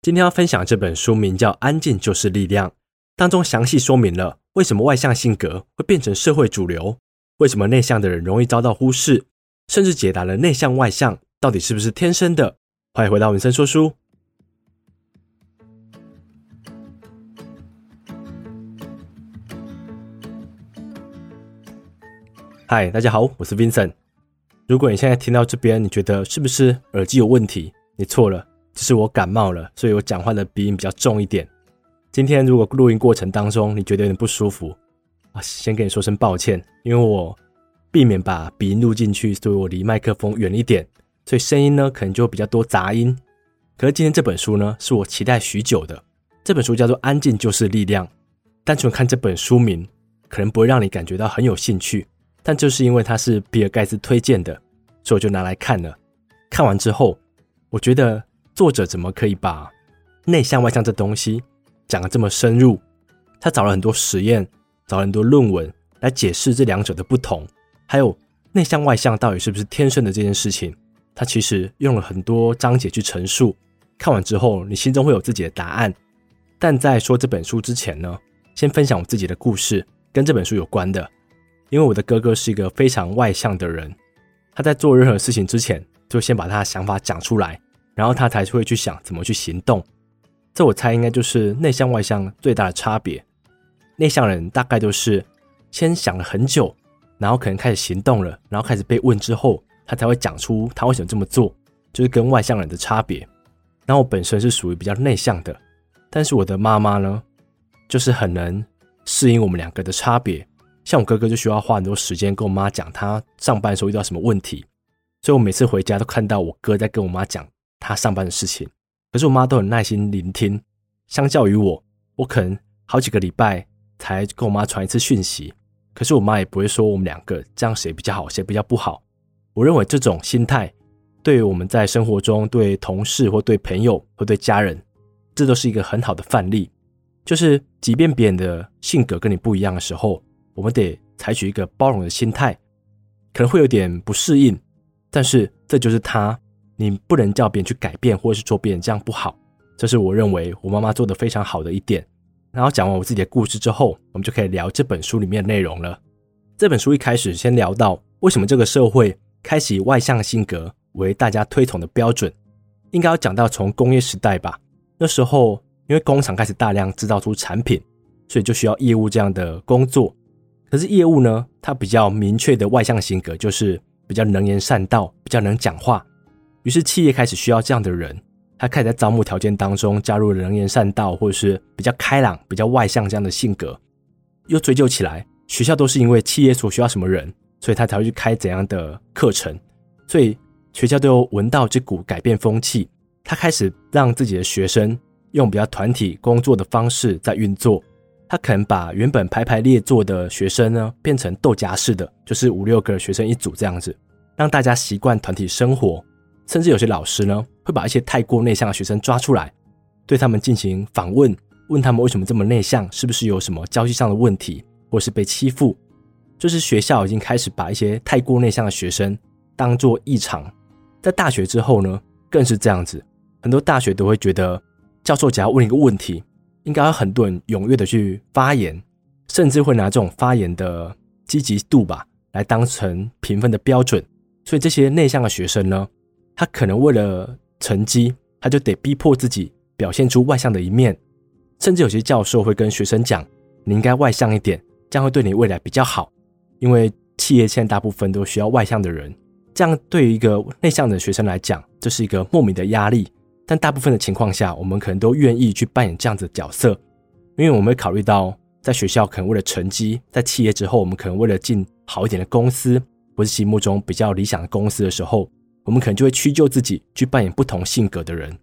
今天要分享这本书名叫《安静就是力量》，当中详细说明了为什么外向性格会变成社会主流，为什么内向的人容易遭到忽视，甚至解答了内向外向到底是不是天生的。欢迎回到文森说书。嗨，大家好，我是 Vincent。如果你现在听到这边，你觉得是不是耳机有问题？你错了，只是我感冒了，所以我讲话的鼻音比较重一点。今天如果录音过程当中你觉得有点不舒服，啊，先跟你说声抱歉，因为我避免把鼻音录进去，所以我离麦克风远一点，所以声音呢可能就比较多杂音。可是今天这本书呢，是我期待许久的，这本书叫做《安静就是力量》。单纯看这本书名，可能不会让你感觉到很有兴趣。但就是因为它是比尔盖茨推荐的，所以我就拿来看了。看完之后，我觉得作者怎么可以把内向外向这东西讲得这么深入？他找了很多实验，找了很多论文来解释这两者的不同，还有内向外向到底是不是天生的这件事情。他其实用了很多章节去陈述。看完之后，你心中会有自己的答案。但在说这本书之前呢，先分享我自己的故事，跟这本书有关的。因为我的哥哥是一个非常外向的人，他在做任何事情之前，就先把他的想法讲出来，然后他才会去想怎么去行动。这我猜应该就是内向外向最大的差别。内向人大概都是先想了很久，然后可能开始行动了，然后开始被问之后，他才会讲出他为什么这么做，就是跟外向人的差别。然后我本身是属于比较内向的，但是我的妈妈呢，就是很能适应我们两个的差别。像我哥哥就需要花很多时间跟我妈讲他上班的时候遇到什么问题，所以我每次回家都看到我哥在跟我妈讲他上班的事情。可是我妈都很耐心聆听，相较于我，我可能好几个礼拜才跟我妈传一次讯息。可是我妈也不会说我们两个这样谁比较好，谁比较不好。我认为这种心态对于我们在生活中对同事或对朋友或对家人，这都是一个很好的范例。就是即便别人的性格跟你不一样的时候，我们得采取一个包容的心态，可能会有点不适应，但是这就是他，你不能叫别人去改变，或者是说别人这样不好，这是我认为我妈妈做得非常好的一点。然后讲完我自己的故事之后，我们就可以聊这本书里面的内容了。这本书一开始先聊到为什么这个社会开始以外向性格为大家推崇的标准，应该要讲到从工业时代吧。那时候因为工厂开始大量制造出产品，所以就需要业务这样的工作。可是业务呢，它比较明确的外向性格，就是比较能言善道，比较能讲话。于是企业开始需要这样的人，他开始在招募条件当中加入了能言善道，或者是比较开朗、比较外向这样的性格。又追究起来，学校都是因为企业所需要什么人，所以他才会去开怎样的课程。所以学校都有闻到这股改变风气，他开始让自己的学生用比较团体工作的方式在运作。他可能把原本排排列坐的学生呢，变成豆荚式的，就是五六个学生一组这样子，让大家习惯团体生活。甚至有些老师呢，会把一些太过内向的学生抓出来，对他们进行访问，问他们为什么这么内向，是不是有什么交际上的问题，或是被欺负。就是学校已经开始把一些太过内向的学生当作异常。在大学之后呢，更是这样子，很多大学都会觉得，教授只要问一个问题。应该有很多人踊跃的去发言，甚至会拿这种发言的积极度吧，来当成评分的标准。所以这些内向的学生呢，他可能为了成绩，他就得逼迫自己表现出外向的一面。甚至有些教授会跟学生讲：“你应该外向一点，这样会对你未来比较好。”因为企业现在大部分都需要外向的人，这样对于一个内向的学生来讲，这是一个莫名的压力。但大部分的情况下，我们可能都愿意去扮演这样子的角色，因为我们会考虑到，在学校可能为了成绩，在企业之后，我们可能为了进好一点的公司，或是心目中比较理想的公司的时候，我们可能就会屈就自己去扮演不同性格的人。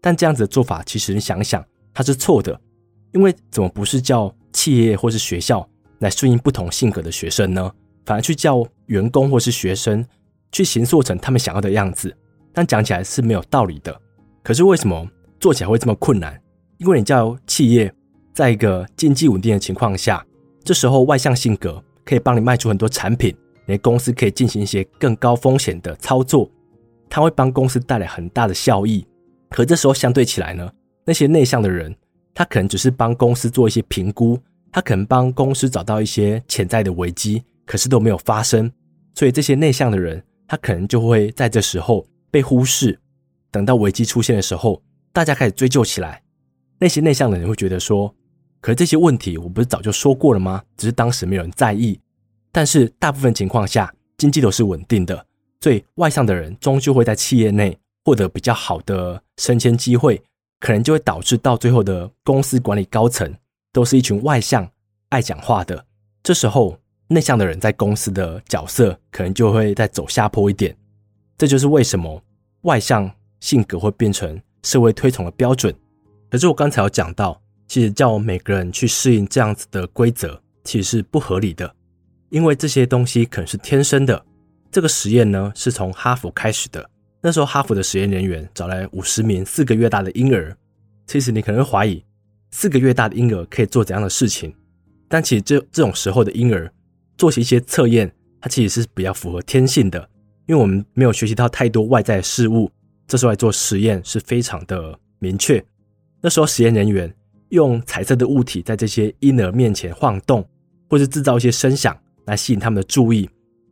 但这样子的做法，其实你想想，它是错的，因为怎么不是叫企业或是学校来顺应不同性格的学生呢？反而去叫员工或是学生去形塑成他们想要的样子，但讲起来是没有道理的。可是为什么做起来会这么困难？因为你叫企业在一个经济稳定的情况下，这时候外向性格可以帮你卖出很多产品，你的公司可以进行一些更高风险的操作，它会帮公司带来很大的效益。可这时候相对起来呢，那些内向的人，他可能只是帮公司做一些评估，他可能帮公司找到一些潜在的危机，可是都没有发生。所以这些内向的人，他可能就会在这时候被忽视。等到危机出现的时候，大家开始追究起来。那些内向的人会觉得说：“可是这些问题我不是早就说过了吗？只是当时没有人在意。”但是大部分情况下，经济都是稳定的，所以外向的人终究会在企业内获得比较好的升迁机会，可能就会导致到最后的公司管理高层都是一群外向、爱讲话的。这时候，内向的人在公司的角色可能就会再走下坡一点。这就是为什么外向性格会变成社会推崇的标准。可是我刚才有讲到，其实叫每个人去适应这样子的规则，其实是不合理的。因为这些东西可能是天生的。这个实验呢，是从哈佛开始的。那时候，哈佛的实验人员找来五十名四个月大的婴儿。其实你可能会怀疑，四个月大的婴儿可以做怎样的事情？但其实这这种时候的婴儿做起一些测验，它其实是比较符合天性的。因为我们没有学习到太多外在的事物，这时候来做实验是非常的明确。那时候，实验人员用彩色的物体在这些婴儿面前晃动，或是制造一些声响。来吸引他们的注意。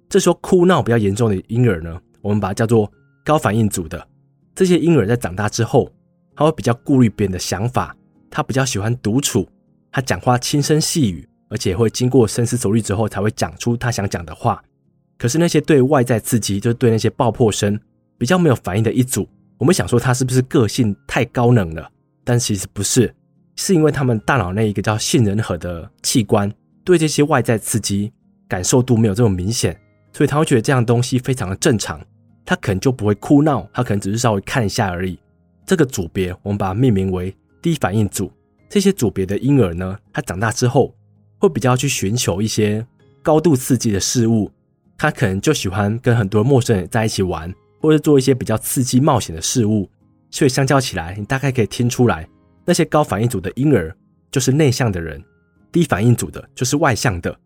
这时候哭闹比较严重的婴儿呢，我们把它叫做高反应组的。这些婴儿在长大之后，他会比较顾虑别人的想法，他比较喜欢独处，他讲话轻声细语，而且会经过深思熟虑之后才会讲出他想讲的话。可是那些对外在刺激，就是对那些爆破声比较没有反应的一组，我们想说他是不是个性太高冷了？但其实不是，是因为他们大脑内一个叫杏仁核的器官对这些外在刺激。感受度没有这么明显，所以他会觉得这样东西非常的正常，他可能就不会哭闹，他可能只是稍微看一下而已。这个组别我们把它命名为低反应组。这些组别的婴儿呢，他长大之后会比较去寻求一些高度刺激的事物，他可能就喜欢跟很多陌生人在一起玩，或者做一些比较刺激冒险的事物。所以相较起来，你大概可以听出来，那些高反应组的婴儿就是内向的人，低反应组的就是外向的。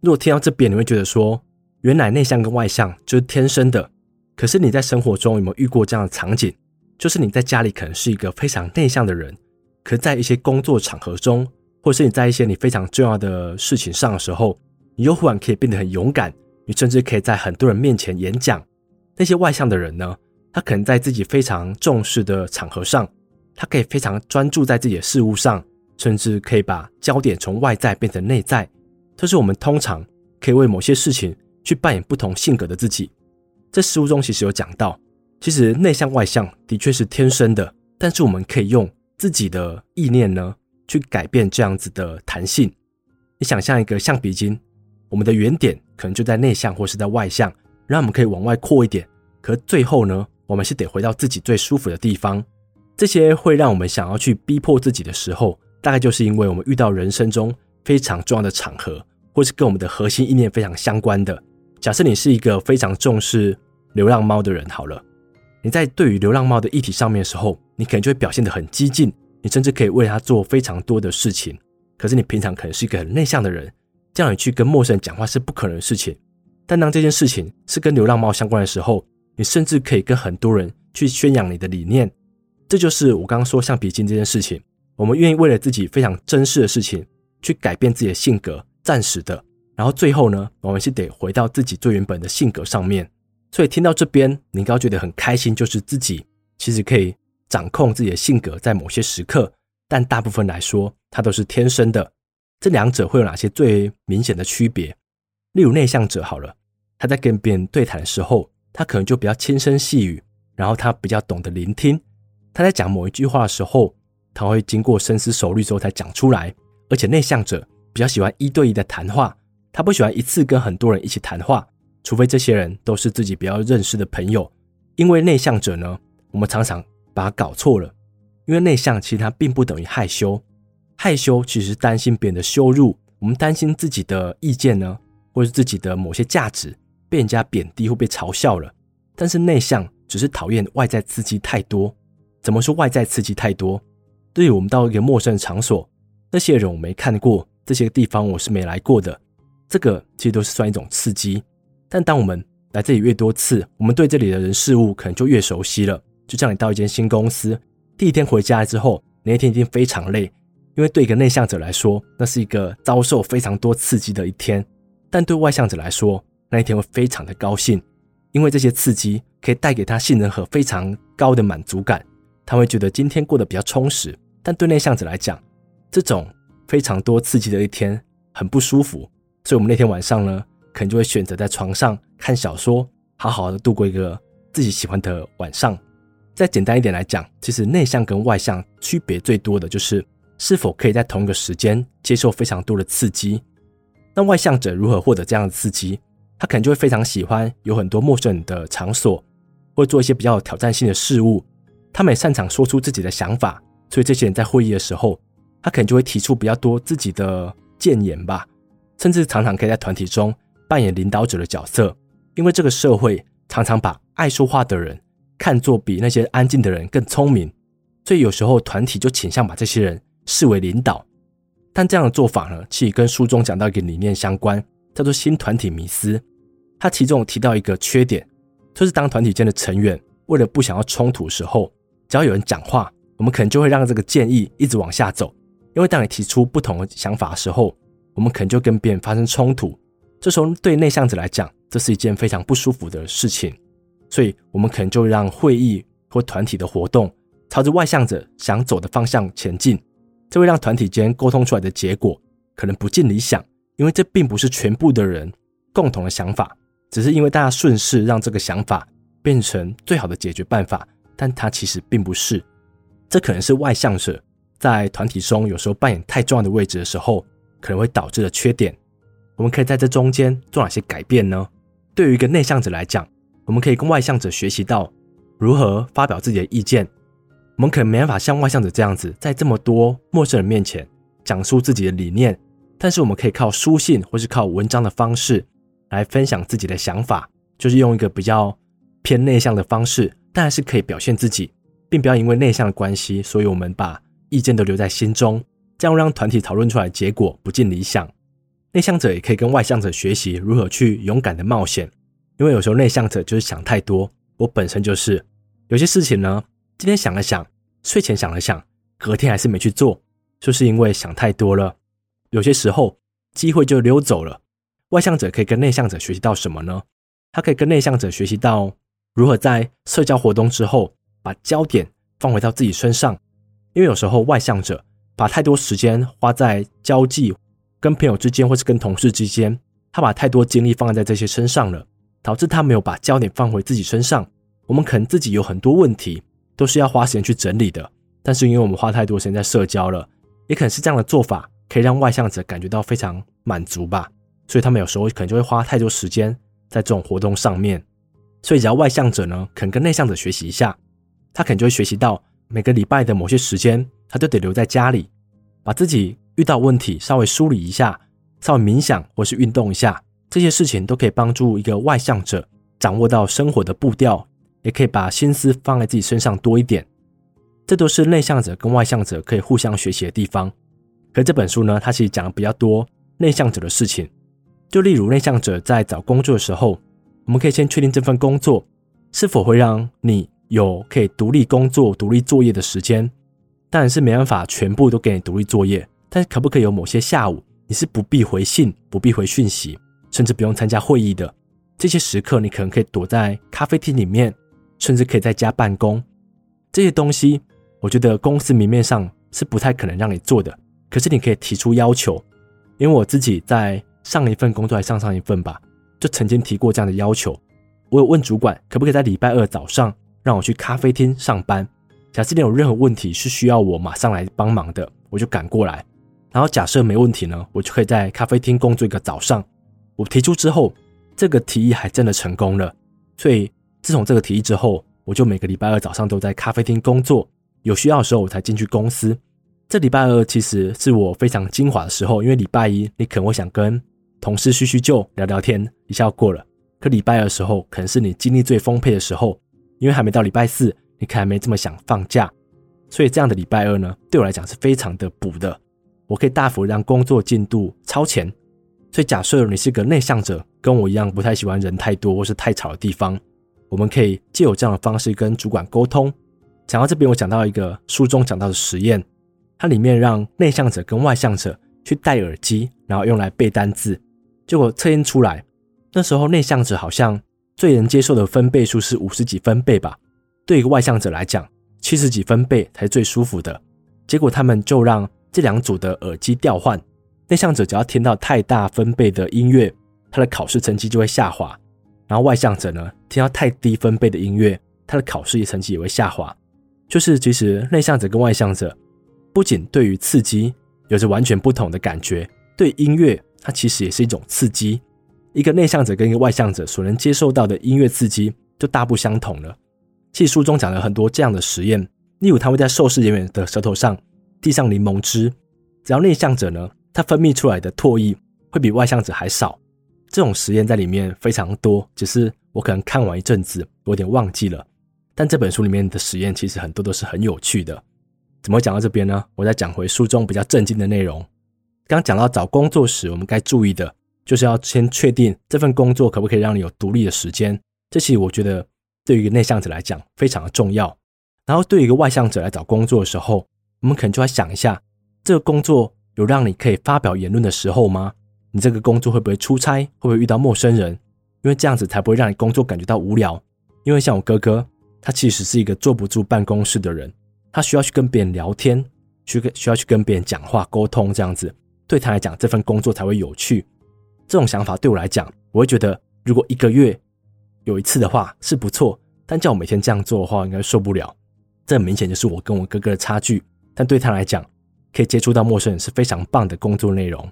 如果听到这边，你会觉得说，原来内向跟外向就是天生的。可是你在生活中有没有遇过这样的场景？就是你在家里可能是一个非常内向的人，可在一些工作场合中，或是你在一些你非常重要的事情上的时候，你又忽然可以变得很勇敢，你甚至可以在很多人面前演讲。那些外向的人呢，他可能在自己非常重视的场合上，他可以非常专注在自己的事物上，甚至可以把焦点从外在变成内在。这是我们通常可以为某些事情去扮演不同性格的自己。这书中其实有讲到，其实内向外向的确是天生的，但是我们可以用自己的意念呢，去改变这样子的弹性。你想象一个橡皮筋，我们的原点可能就在内向或是在外向，让我们可以往外扩一点。可最后呢，我们是得回到自己最舒服的地方。这些会让我们想要去逼迫自己的时候，大概就是因为我们遇到人生中。非常重要的场合，或是跟我们的核心意念非常相关的。假设你是一个非常重视流浪猫的人，好了，你在对于流浪猫的议题上面的时候，你可能就会表现得很激进，你甚至可以为它做非常多的事情。可是你平常可能是一个很内向的人，这样你去跟陌生人讲话是不可能的事情。但当这件事情是跟流浪猫相关的时候，你甚至可以跟很多人去宣扬你的理念。这就是我刚刚说橡皮筋这件事情，我们愿意为了自己非常珍视的事情。去改变自己的性格，暂时的，然后最后呢，我们是得回到自己最原本的性格上面。所以听到这边，你应该觉得很开心，就是自己其实可以掌控自己的性格，在某些时刻，但大部分来说，它都是天生的。这两者会有哪些最明显的区别？例如内向者好了，他在跟别人对谈的时候，他可能就比较轻声细语，然后他比较懂得聆听。他在讲某一句话的时候，他会经过深思熟虑之后才讲出来。而且内向者比较喜欢一对一的谈话，他不喜欢一次跟很多人一起谈话，除非这些人都是自己比较认识的朋友。因为内向者呢，我们常常把它搞错了。因为内向其实它并不等于害羞，害羞其实是担心别人的羞辱，我们担心自己的意见呢，或是自己的某些价值被人家贬低或被嘲笑了。但是内向只是讨厌外在刺激太多。怎么说外在刺激太多？对于我们到一个陌生的场所。这些人我没看过，这些地方我是没来过的。这个其实都是算一种刺激。但当我们来这里越多次，我们对这里的人事物可能就越熟悉了。就像你到一间新公司，第一天回家之后，那一天一定非常累，因为对一个内向者来说，那是一个遭受非常多刺激的一天；但对外向者来说，那一天会非常的高兴，因为这些刺激可以带给他信任和非常高的满足感，他会觉得今天过得比较充实。但对内向者来讲，这种非常多刺激的一天很不舒服，所以我们那天晚上呢，可能就会选择在床上看小说，好好的度过一个自己喜欢的晚上。再简单一点来讲，其实内向跟外向区别最多的就是是否可以在同一个时间接受非常多的刺激。那外向者如何获得这样的刺激？他可能就会非常喜欢有很多陌生人的场所，或做一些比较有挑战性的事物。他们也擅长说出自己的想法，所以这些人在会议的时候，他可能就会提出比较多自己的建言吧，甚至常常可以在团体中扮演领导者的角色。因为这个社会常常把爱说话的人看作比那些安静的人更聪明，所以有时候团体就倾向把这些人视为领导。但这样的做法呢，其实跟书中讲到一个理念相关。叫做新团体迷思，他其中提到一个缺点，就是当团体间的成员为了不想要冲突的时候，只要有人讲话，我们可能就会让这个建议一直往下走。因为当你提出不同的想法的时候，我们可能就跟别人发生冲突。这时候对内向者来讲，这是一件非常不舒服的事情，所以我们可能就让会议或团体的活动朝着外向者想走的方向前进，这会让团体间沟通出来的结果可能不尽理想。因为这并不是全部的人共同的想法，只是因为大家顺势让这个想法变成最好的解决办法，但它其实并不是。这可能是外向者在团体中有时候扮演太重要的位置的时候，可能会导致的缺点。我们可以在这中间做哪些改变呢？对于一个内向者来讲，我们可以跟外向者学习到如何发表自己的意见。我们可能没办法像外向者这样子，在这么多陌生人面前讲述自己的理念。但是我们可以靠书信或是靠文章的方式来分享自己的想法，就是用一个比较偏内向的方式，但还是可以表现自己，并不要因为内向的关系，所以我们把意见都留在心中，这样让团体讨论出来结果不尽理想。内向者也可以跟外向者学习如何去勇敢的冒险，因为有时候内向者就是想太多，我本身就是有些事情呢，今天想了想，睡前想了想，隔天还是没去做，就是因为想太多了。有些时候，机会就溜走了。外向者可以跟内向者学习到什么呢？他可以跟内向者学习到如何在社交活动之后把焦点放回到自己身上。因为有时候外向者把太多时间花在交际、跟朋友之间或是跟同事之间，他把太多精力放在这些身上了，导致他没有把焦点放回自己身上。我们可能自己有很多问题都是要花时间去整理的，但是因为我们花太多时间在社交了，也可能是这样的做法。可以让外向者感觉到非常满足吧，所以他们有时候可能就会花太多时间在这种活动上面。所以只要外向者呢，肯跟内向者学习一下，他可能就会学习到每个礼拜的某些时间，他都得留在家里，把自己遇到问题稍微梳理一下，稍微冥想或是运动一下，这些事情都可以帮助一个外向者掌握到生活的步调，也可以把心思放在自己身上多一点。这都是内向者跟外向者可以互相学习的地方。可这本书呢，它其实讲的比较多内向者的事情。就例如内向者在找工作的时候，我们可以先确定这份工作是否会让你有可以独立工作、独立作业的时间。当然是没办法全部都给你独立作业，但是可不可以有某些下午你是不必回信、不必回讯息，甚至不用参加会议的这些时刻，你可能可以躲在咖啡厅里面，甚至可以在家办公。这些东西，我觉得公司明面上是不太可能让你做的。可是你可以提出要求，因为我自己在上一份工作还上上一份吧，就曾经提过这样的要求。我有问主管，可不可以在礼拜二早上让我去咖啡厅上班？假设你有任何问题是需要我马上来帮忙的，我就赶过来。然后假设没问题呢，我就可以在咖啡厅工作一个早上。我提出之后，这个提议还真的成功了。所以自从这个提议之后，我就每个礼拜二早上都在咖啡厅工作，有需要的时候我才进去公司。这礼拜二其实是我非常精华的时候，因为礼拜一你可能会想跟同事叙叙旧、聊聊天，一下过了。可礼拜二的时候，可能是你精力最丰沛的时候，因为还没到礼拜四，你可能还没这么想放假。所以这样的礼拜二呢，对我来讲是非常的补的，我可以大幅让工作进度超前。所以假设你是个内向者，跟我一样不太喜欢人太多或是太吵的地方，我们可以借有这样的方式跟主管沟通。讲到这边，我讲到一个书中讲到的实验。它里面让内向者跟外向者去戴耳机，然后用来背单字。结果测验出来，那时候内向者好像最能接受的分贝数是五十几分贝吧，对一个外向者来讲，七十几分贝才是最舒服的。结果他们就让这两组的耳机调换，内向者只要听到太大分贝的音乐，他的考试成绩就会下滑；然后外向者呢，听到太低分贝的音乐，他的考试成绩也会下滑。就是其实内向者跟外向者，不仅对于刺激有着完全不同的感觉，对音乐它其实也是一种刺激。一个内向者跟一个外向者所能接受到的音乐刺激就大不相同了。其实书中讲了很多这样的实验，例如他会在受试人员的舌头上滴上柠檬汁，只要内向者呢，他分泌出来的唾液会比外向者还少。这种实验在里面非常多，只是我可能看完一阵子，我有点忘记了。但这本书里面的实验其实很多都是很有趣的。怎么讲到这边呢？我再讲回书中比较震惊的内容。刚讲到找工作时，我们该注意的就是要先确定这份工作可不可以让你有独立的时间。这其实我觉得对于一个内向者来讲非常的重要。然后对于一个外向者来找工作的时候，我们可能就要想一下，这个工作有让你可以发表言论的时候吗？你这个工作会不会出差？会不会遇到陌生人？因为这样子才不会让你工作感觉到无聊。因为像我哥哥。他其实是一个坐不住办公室的人，他需要去跟别人聊天，去跟需要去跟别人讲话沟通，这样子对他来讲，这份工作才会有趣。这种想法对我来讲，我会觉得如果一个月有一次的话是不错，但叫我每天这样做的话，应该受不了。这很明显就是我跟我哥哥的差距。但对他来讲，可以接触到陌生人是非常棒的工作内容。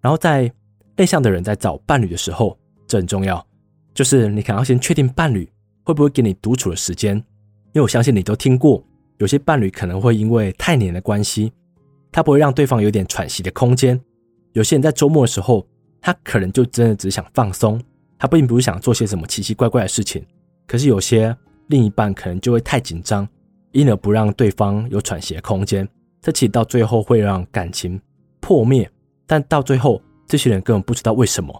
然后在内向的人在找伴侣的时候，这很重要，就是你可能要先确定伴侣。会不会给你独处的时间？因为我相信你都听过，有些伴侣可能会因为太黏的关系，他不会让对方有点喘息的空间。有些人在周末的时候，他可能就真的只想放松，他并不是想做些什么奇奇怪怪的事情。可是有些另一半可能就会太紧张，因而不让对方有喘息的空间。这其实到最后会让感情破灭。但到最后，这些人根本不知道为什么。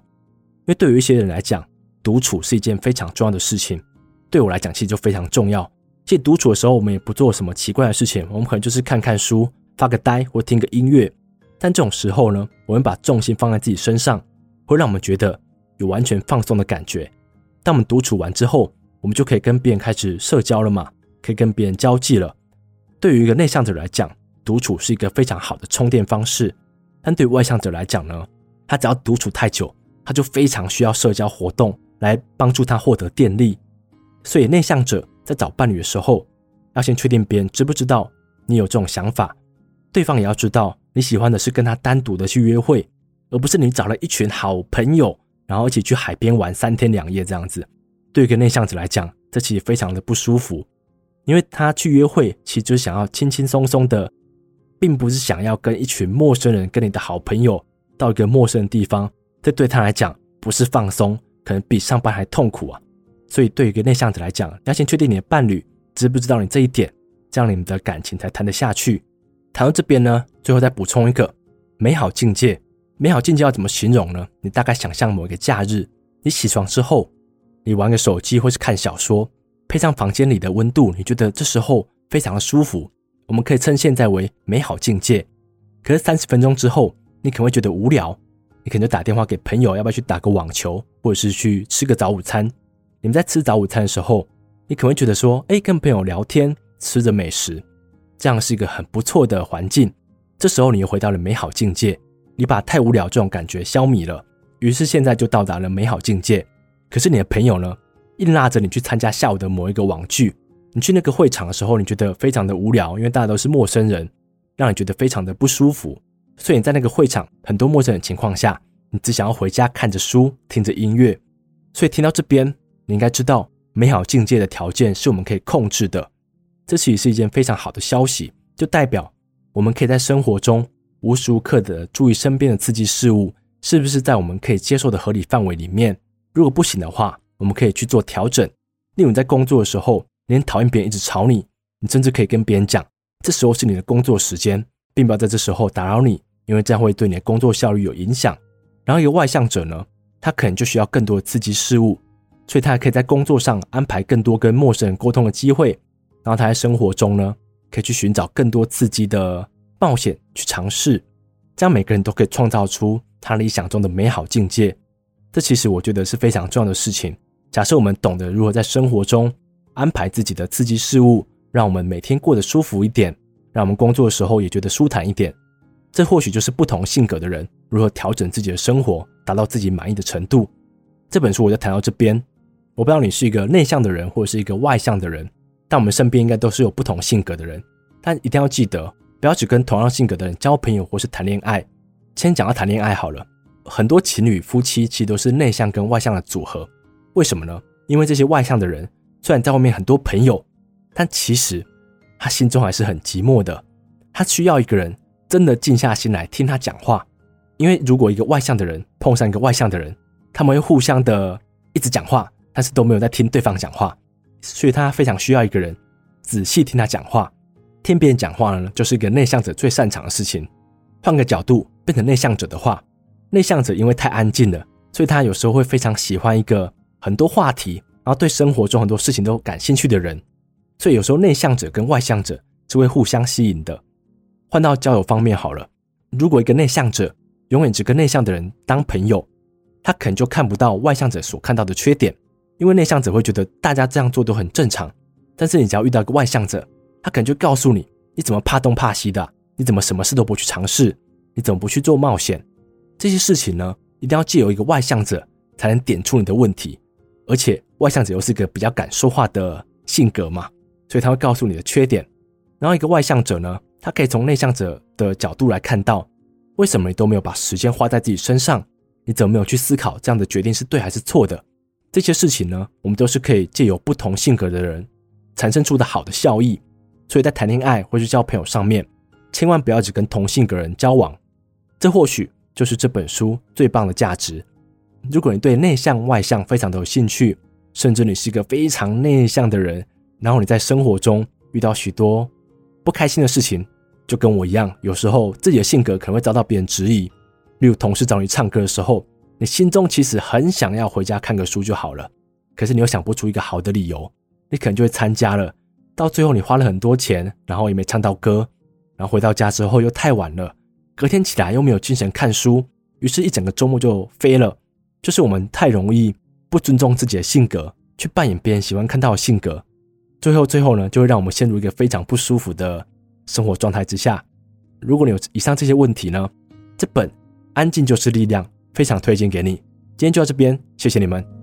因为对于一些人来讲，独处是一件非常重要的事情。对我来讲，其实就非常重要。其实独处的时候，我们也不做什么奇怪的事情，我们可能就是看看书、发个呆或听个音乐。但这种时候呢，我们把重心放在自己身上，会让我们觉得有完全放松的感觉。当我们独处完之后，我们就可以跟别人开始社交了嘛，可以跟别人交际了。对于一个内向者来讲，独处是一个非常好的充电方式。但对于外向者来讲呢，他只要独处太久，他就非常需要社交活动来帮助他获得电力。所以，内向者在找伴侣的时候，要先确定别人知不知道你有这种想法，对方也要知道你喜欢的是跟他单独的去约会，而不是你找了一群好朋友，然后一起去海边玩三天两夜这样子。对一个内向者来讲，这其实非常的不舒服，因为他去约会其实就是想要轻轻松松的，并不是想要跟一群陌生人、跟你的好朋友到一个陌生的地方。这对他来讲不是放松，可能比上班还痛苦啊。所以，对一个内向者来讲，要先确定你的伴侣知不知道你这一点，这样你们的感情才谈得下去。谈到这边呢，最后再补充一个美好境界。美好境界要怎么形容呢？你大概想象某一个假日，你起床之后，你玩个手机或是看小说，配上房间里的温度，你觉得这时候非常的舒服。我们可以称现在为美好境界。可是三十分钟之后，你可能会觉得无聊，你可能就打电话给朋友，要不要去打个网球，或者是去吃个早午餐。你们在吃早午餐的时候，你可能会觉得说：“哎，跟朋友聊天，吃着美食，这样是一个很不错的环境。”这时候你又回到了美好境界，你把太无聊这种感觉消弭了，于是现在就到达了美好境界。可是你的朋友呢，硬拉着你去参加下午的某一个网剧。你去那个会场的时候，你觉得非常的无聊，因为大家都是陌生人，让你觉得非常的不舒服。所以你在那个会场很多陌生人情况下，你只想要回家看着书，听着音乐。所以听到这边。你应该知道，美好境界的条件是我们可以控制的。这其实是一件非常好的消息，就代表我们可以在生活中无时无刻的注意身边的刺激事物是不是在我们可以接受的合理范围里面。如果不行的话，我们可以去做调整。例如在工作的时候，你很讨厌别人一直吵你，你甚至可以跟别人讲，这时候是你的工作时间，并不要在这时候打扰你，因为这样会对你的工作效率有影响。然后一个外向者呢，他可能就需要更多的刺激事物。所以他还可以在工作上安排更多跟陌生人沟通的机会，然后他在生活中呢，可以去寻找更多刺激的冒险、去尝试，这样每个人都可以创造出他理想中的美好境界。这其实我觉得是非常重要的事情。假设我们懂得如何在生活中安排自己的刺激事物，让我们每天过得舒服一点，让我们工作的时候也觉得舒坦一点，这或许就是不同性格的人如何调整自己的生活，达到自己满意的程度。这本书我就谈到这边。我不知道你是一个内向的人，或者是一个外向的人，但我们身边应该都是有不同性格的人。但一定要记得，不要只跟同样性格的人交朋友或是谈恋爱。先讲到谈恋爱好了，很多情侣夫妻其实都是内向跟外向的组合。为什么呢？因为这些外向的人虽然在外面很多朋友，但其实他心中还是很寂寞的。他需要一个人真的静下心来听他讲话。因为如果一个外向的人碰上一个外向的人，他们会互相的一直讲话，但是都没有在听对方讲话，所以他非常需要一个人仔细听他讲话。听别人讲话呢，就是一个内向者最擅长的事情。换个角度，变成内向者的话，内向者因为太安静了，所以他有时候会非常喜欢一个很多话题，然后对生活中很多事情都感兴趣的人。所以有时候内向者跟外向者是会互相吸引的。换到交友方面好了，如果一个内向者永远只跟内向的人当朋友，他可能就看不到外向者所看到的缺点，因为内向者会觉得大家这样做都很正常。但是你只要遇到一个外向者，他可能就告诉你，你怎么怕东怕西的？你怎么什么事都不去尝试？你怎么不去做冒险？这些事情呢，一定要借由一个外向者才能点出你的问题。而且外向者又是一个比较敢说话的性格嘛，所以他会告诉你的缺点。然后一个外向者呢，他可以从内向者的角度来看到，为什么你都没有把时间花在自己身上？你怎么没有去思考这样的决定是对还是错的？这些事情呢，我们都是可以借由不同性格的人产生出的好的效益。所以在谈恋爱或是交朋友上面，千万不要只跟同性格人交往。这或许就是这本书最棒的价值。如果你对内向外向非常的有兴趣，甚至你是一个非常内向的人，然后你在生活中遇到许多不开心的事情，就跟我一样，有时候自己的性格可能会遭到别人质疑。例如同事找你唱歌的时候，你心中其实很想要回家看个书就好了，可是你又想不出一个好的理由，你可能就会参加了。到最后，你花了很多钱，然后也没唱到歌，然后回到家之后又太晚了，隔天起来又没有精神看书，于是，一整个周末就飞了。就是我们太容易不尊重自己的性格，去扮演别人喜欢看到的性格，最后，最后呢，就会让我们陷入一个非常不舒服的生活状态之下。如果你有以上这些问题呢，这本《安静就是力量》非常推荐给你。今天就到这边，谢谢你们。